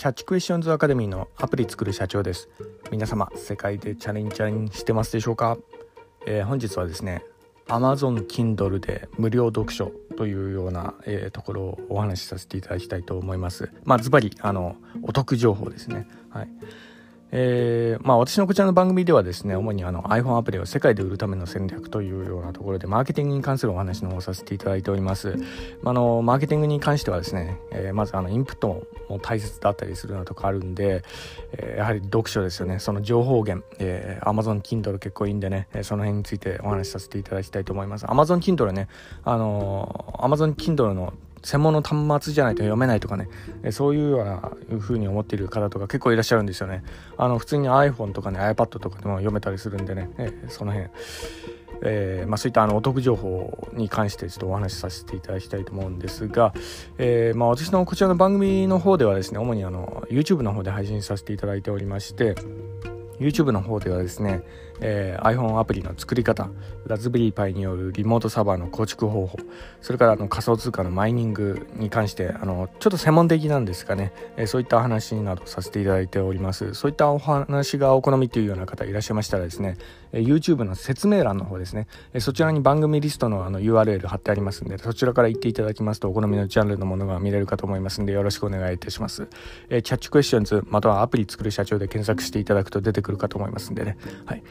キャッチクエスチョンズアカデミーのアプリ作る社長です。皆様世界でチャレンジャーしてますでしょうか、えー、本日はですね Amazon Kindle で無料読書というような、えー、ところをお話しさせていただきたいと思います。まあズバリあのお得情報ですね。はい。えー、まあ私のこちらの番組ではですね、主にあの iPhone アプリを世界で売るための戦略というようなところで、マーケティングに関するお話の方をさせていただいております。あの、マーケティングに関してはですね、えー、まずあのインプットも大切だったりするようなとこあるんで、えー、やはり読書ですよね、その情報源、えー、Amazon Kindle 結構いいんでね、その辺についてお話しさせていただきたいと思います。Amazon Kindle ね、あの、Amazon Kindle の専門の端末じゃないと読めないとかね、えそういうような風に思っている方とか結構いらっしゃるんですよね。あの普通に iPhone とかね iPad とかでも読めたりするんでね、えその辺、えー、まあ、そういったあのお得情報に関してちょっとお話しさせていただきたいと思うんですが、えー、まあ、私のこちらの番組の方ではですね主にあの YouTube の方で配信させていただいておりまして。YouTube の方ではですね、えー、iPhone アプリの作り方ラズベリーパイによるリモートサーバーの構築方法それからあの仮想通貨のマイニングに関してあのちょっと専門的なんですかね、えー、そういった話などさせていただいております。そういったお話がお好みというような方いらっしゃいましたらですね、YouTube の説明欄の方ですね、え、そちらに番組リストのあの URL 貼ってありますんでそちらから行っていただきますとお好みのジャンルのものが見れるかと思いますんでよろしくお願いいたします、え、キャッチクエスチョンズまたはアプリ作る社長で検索していただくと出てくるかと思いますんでね。はい。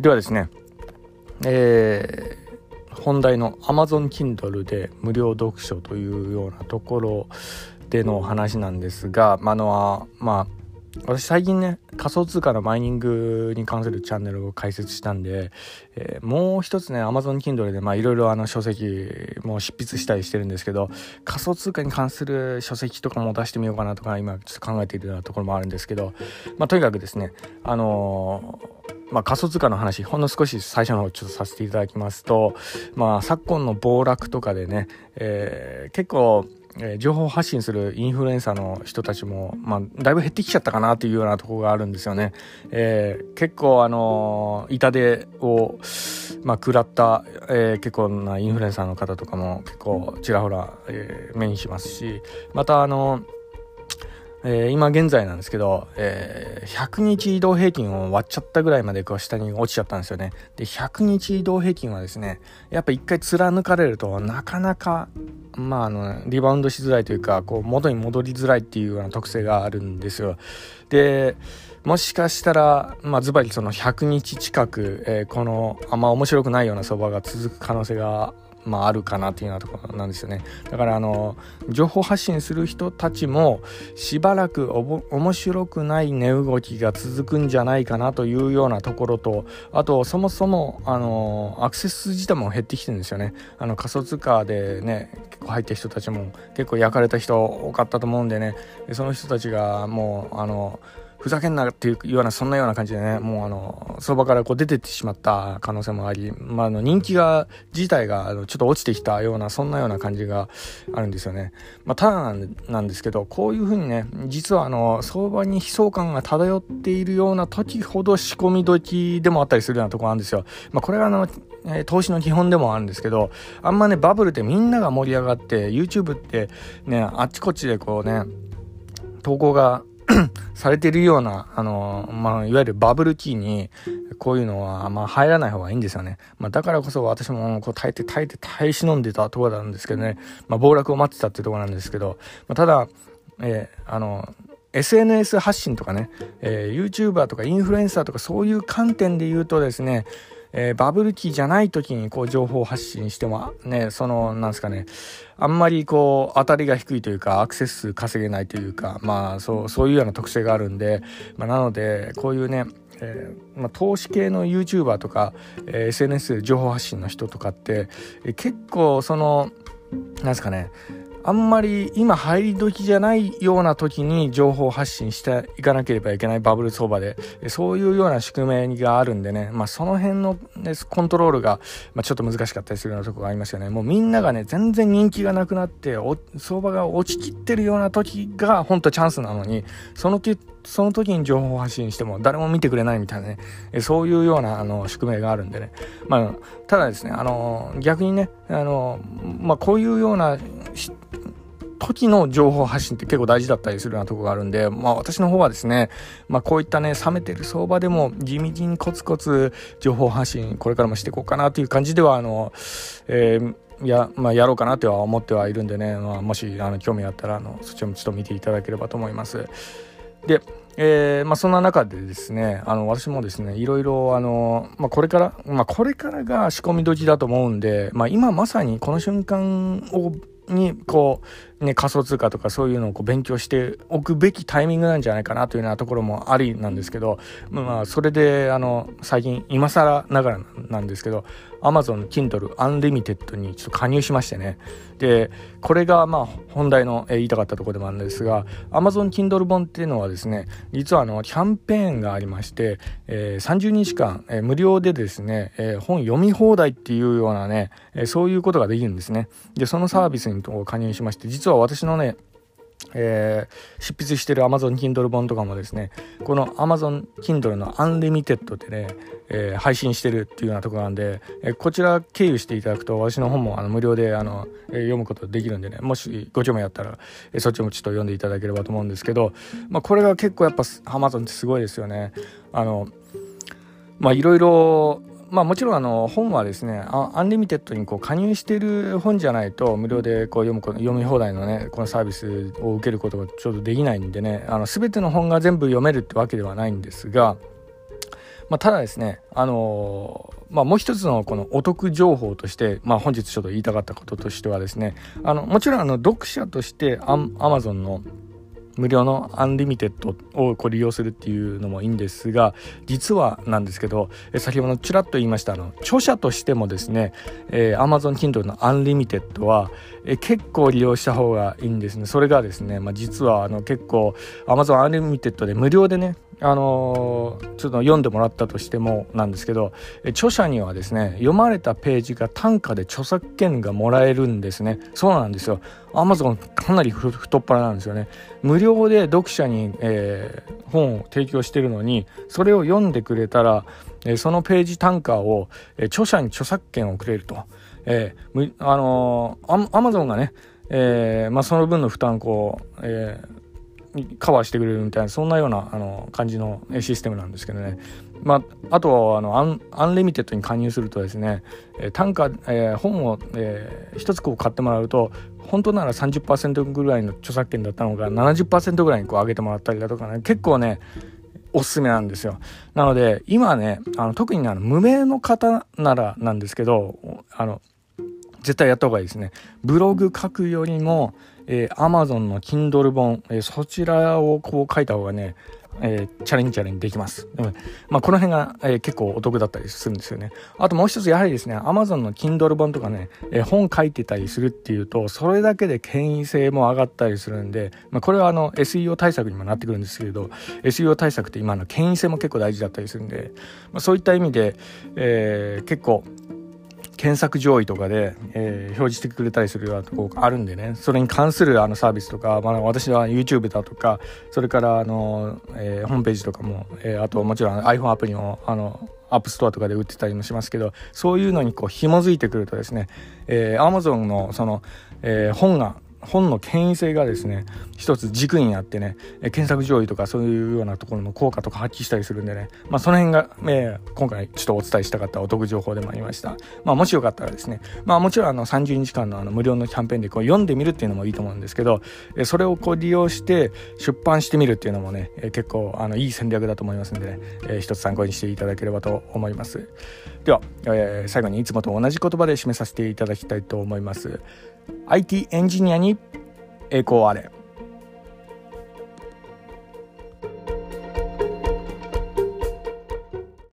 ではですね、えー、本題の Amazon Kindle で無料読書というようなところでの話なんですが、まあのまあ私最近ね仮想通貨のマイニングに関するチャンネルを開設したんで、えー、もう一つね Amazon Kindle でいろいろ書籍も執筆したりしてるんですけど仮想通貨に関する書籍とかも出してみようかなとか今ちょっと考えているようなところもあるんですけど、まあ、とにかくですねあのーまあ、仮想通貨の話ほんの少し最初の方ちょっとさせていただきますと、まあ、昨今の暴落とかでね、えー、結構えー、情報発信するインフルエンサーの人たちも、まあ、だいぶ減ってきちゃったかなというようなところがあるんですよね。えー、結構、あのー、痛手を、まあ、食らった、えー、結構なインフルエンサーの方とかも結構ちらほら、えー、目にしますし、また、あのーえー、今現在なんですけど、えー、100日移動平均を割っちゃったぐらいまでこう下に落ちちゃったんですよね。で、100日移動平均はですね、やっぱ一回貫かれるとなかなか、まあ、あの、リバウンドしづらいというか、こう、元に戻りづらいっていうような特性があるんですよ。で、もしかしたら、まあ、ズバリその100日近く、えー、このあんま面白くないような相場が続く可能性がまあ、あるかなっていうようなところなんですよね。だからあの情報発信する人たちもしばらくおぼ面白くない値動きが続くんじゃないかなというようなところとあとそもそもあのアクセス自体も減ってきてるんですよね。あの仮想通貨でね結構入った人たちも結構焼かれた人多かったと思うんでね。その人たちがもうあのふざけんなっていうようなそんなような感じでねもうあの相場からこう出てってしまった可能性もあり、まあ、あの人気が自体があのちょっと落ちてきたようなそんなような感じがあるんですよね、まあ、ただなんですけどこういうふうにね実はあの相場に悲壮感が漂っているような時ほど仕込み時でもあったりするようなところあるんですよ、まあ、これがあのえ投資の基本でもあるんですけどあんまねバブルってみんなが盛り上がって YouTube ってねあっちこっちでこうね投稿がされてるような、あの、まあ、いわゆるバブルキーに、こういうのは、まあ、入らない方がいいんですよね。まあ、だからこそ私も、こう、耐えて耐えて耐え忍んでたところなんですけどね、まあ、暴落を待ってたっていうところなんですけど、まあ、ただ、えー、あの、SNS 発信とかね、えー、YouTuber とかインフルエンサーとかそういう観点で言うとですね、えー、バブル期じゃない時にこう情報発信してもねそのなんですかね。あんまりこう当たりが低いというかアクセス数稼げないというかまあそうそういうような特性があるんで、まあ、なのでこういうねえー、まあ、投資系の YouTuber とか、えー、SNS で情報発信の人とかって、えー、結構そのなんですかねあんまり今入り時じゃないような時に情報発信していかなければいけないバブル相場で、そういうような仕組みがあるんでね、まあその辺の、ね、コントロールが、まあ、ちょっと難しかったりするようなとこがありますよね。もうみんながね、全然人気がなくなって、相場が落ちきってるような時が本当チャンスなのに、そのその時に情報発信しても誰も見てくれないみたいなね、そういうようなあの宿命があるんでね。まあ、ただですね、あの、逆にね、あの、まあ、こういうような時の情報発信って結構大事だったりするようなところがあるんで、まあ私の方はですね、まあこういったね、冷めてる相場でも地道にコツコツ情報発信、これからもしていこうかなという感じでは、あの、えーや,、まあ、やろうかなとは思ってはいるんでね、まあ、もしあの興味あったらあのそちらもちょっと見ていただければと思います。で、えーまあ、そんな中でですねあの私もですねいろいろあの、まあ、これから、まあ、これからが仕込み時だと思うんで、まあ、今まさにこの瞬間をにこう、ね、仮想通貨とかそういうのをこう勉強しておくべきタイミングなんじゃないかなというようなところもありなんですけど、まあ、それであの最近今更ながらなんですけど Amazon Kindle Unlimited にちょっと加入しましてね。でこれがまあ本題の、言いたかったところでもあるんですが Amazon Kindle 本っていうのはですね実はあのキャンペーンがありまして、えー、30日間、えー、無料でですね、えー、本読み放題っていうようなね、えー、そういうことができるんですね。でそのサービスに加入しまして実は実は私のねえー、執筆してる Amazon Kindle 本とかもですねこの Amazon Kindle の Unlimited でね、えー、配信してるっていうようなとこなんで、えー、こちら経由していただくと私の本もあの無料であの、え、読むことできるんでねもしご興味あったら、え、そっちもちょっと読んでいただければと思うんですけど、まあ、これが結構やっぱ Amazon ってすごいですよね。あのまあいろいろまあもちろんあの本はですねアンリミテッドにこう加入している本じゃないと無料でこう読む読み放題のねこのサービスを受けることがちょうどできないんでねあの全ての本が全部読めるってわけではないんですが、まあ、ただですねあのまあ、もう一つのこのお得情報として、まあ、本日ちょっと言いたかったこととしてはですねあのもちろんあの読者としてアマゾンの無料のアンリミテッドをこう利用するっていうのもいいんですが実はなんですけど先ほどちらっと言いましたあの著者としてもですね、えー、Amazon Kindle のアンリミテッドは、えー、結構利用した方がいいんですね。それがですね、まあ、実はあの結構 Amazon アンリミテッドで無料でねあの、ちょっと読んでもらったとしてもなんですけど著者にはですね読まれたページが単価で著作権がもらえるんですね。そうなんですよ。アマゾンかなり太っ腹なんですよね。無料で読者に、えー、本を提供してるのにそれを読んでくれたら、えー、そのページ単価を、えー、著者に著作権をくれると、えーあのー、アマゾンがね、えーまあ、その分の負担こう、えーカバーしてくれるみたいなそんなようなあの感じのシステムなんですけどね、まあ、あとはあのアンアンリミテッドに加入するとですね、え単価、えー、本を、えー、一つこう買ってもらうと本当なら30%ぐらいの著作権だったのが70%ぐらいにこう上げてもらったりだとかね結構ねおすすめなんですよ。なので今ねあの特にあの無名の方ならなんですけどあの絶対やった方がいいですね。ブログ書くよりもえー、Amazon の Kindle 本、えー、そちらをこう書いた方がね、えー、チャレンジチャレンジできます。うん、まあ、この辺が、えー、結構お得だったりするんですよね。あともう一つやはりですね、Amazon の Kindle 本とかね、えー、本書いてたりするっていうと、それだけで権威性も上がったりするんで、まあ、これはあの SEO 対策にもなってくるんですけれど、SEO 対策って今の権威性も結構大事だったりするんで、まあ、そういった意味で、え、結構、検索上位とかで、えー、表示してくれたりするようなとこがあるんでね。それに関するあのサービスとか、まあ、私は YouTube だとかそれからあの、えー、ホームページとかも、えー、あともちろん iPhone アプリもあの App Store とかで売ってたりもしますけどそういうのにこう紐づいてくるとですね、えー、Amazon のその、えー、本が本の権威性がですね一つ軸になってね検索上位とかそういうようなところの効果とか発揮したりするんでね、まあ、その辺が、えー、今回ちょっとお伝えしたかったお得情報でもありました、まあ、もしよかったらですね、まあ、もちろんあの30日間のあの無料のキャンペーンでこう読んでみるっていうのもいいと思うんですけどそれをこう利用して出版してみるっていうのもね結構あのいい戦略だと思いますんでね、一つ参考にしていただければと思います。では、えー、最後にいつもと同じ言葉で締めさせていただきたいと思います。IT エンジニアに栄光あれ。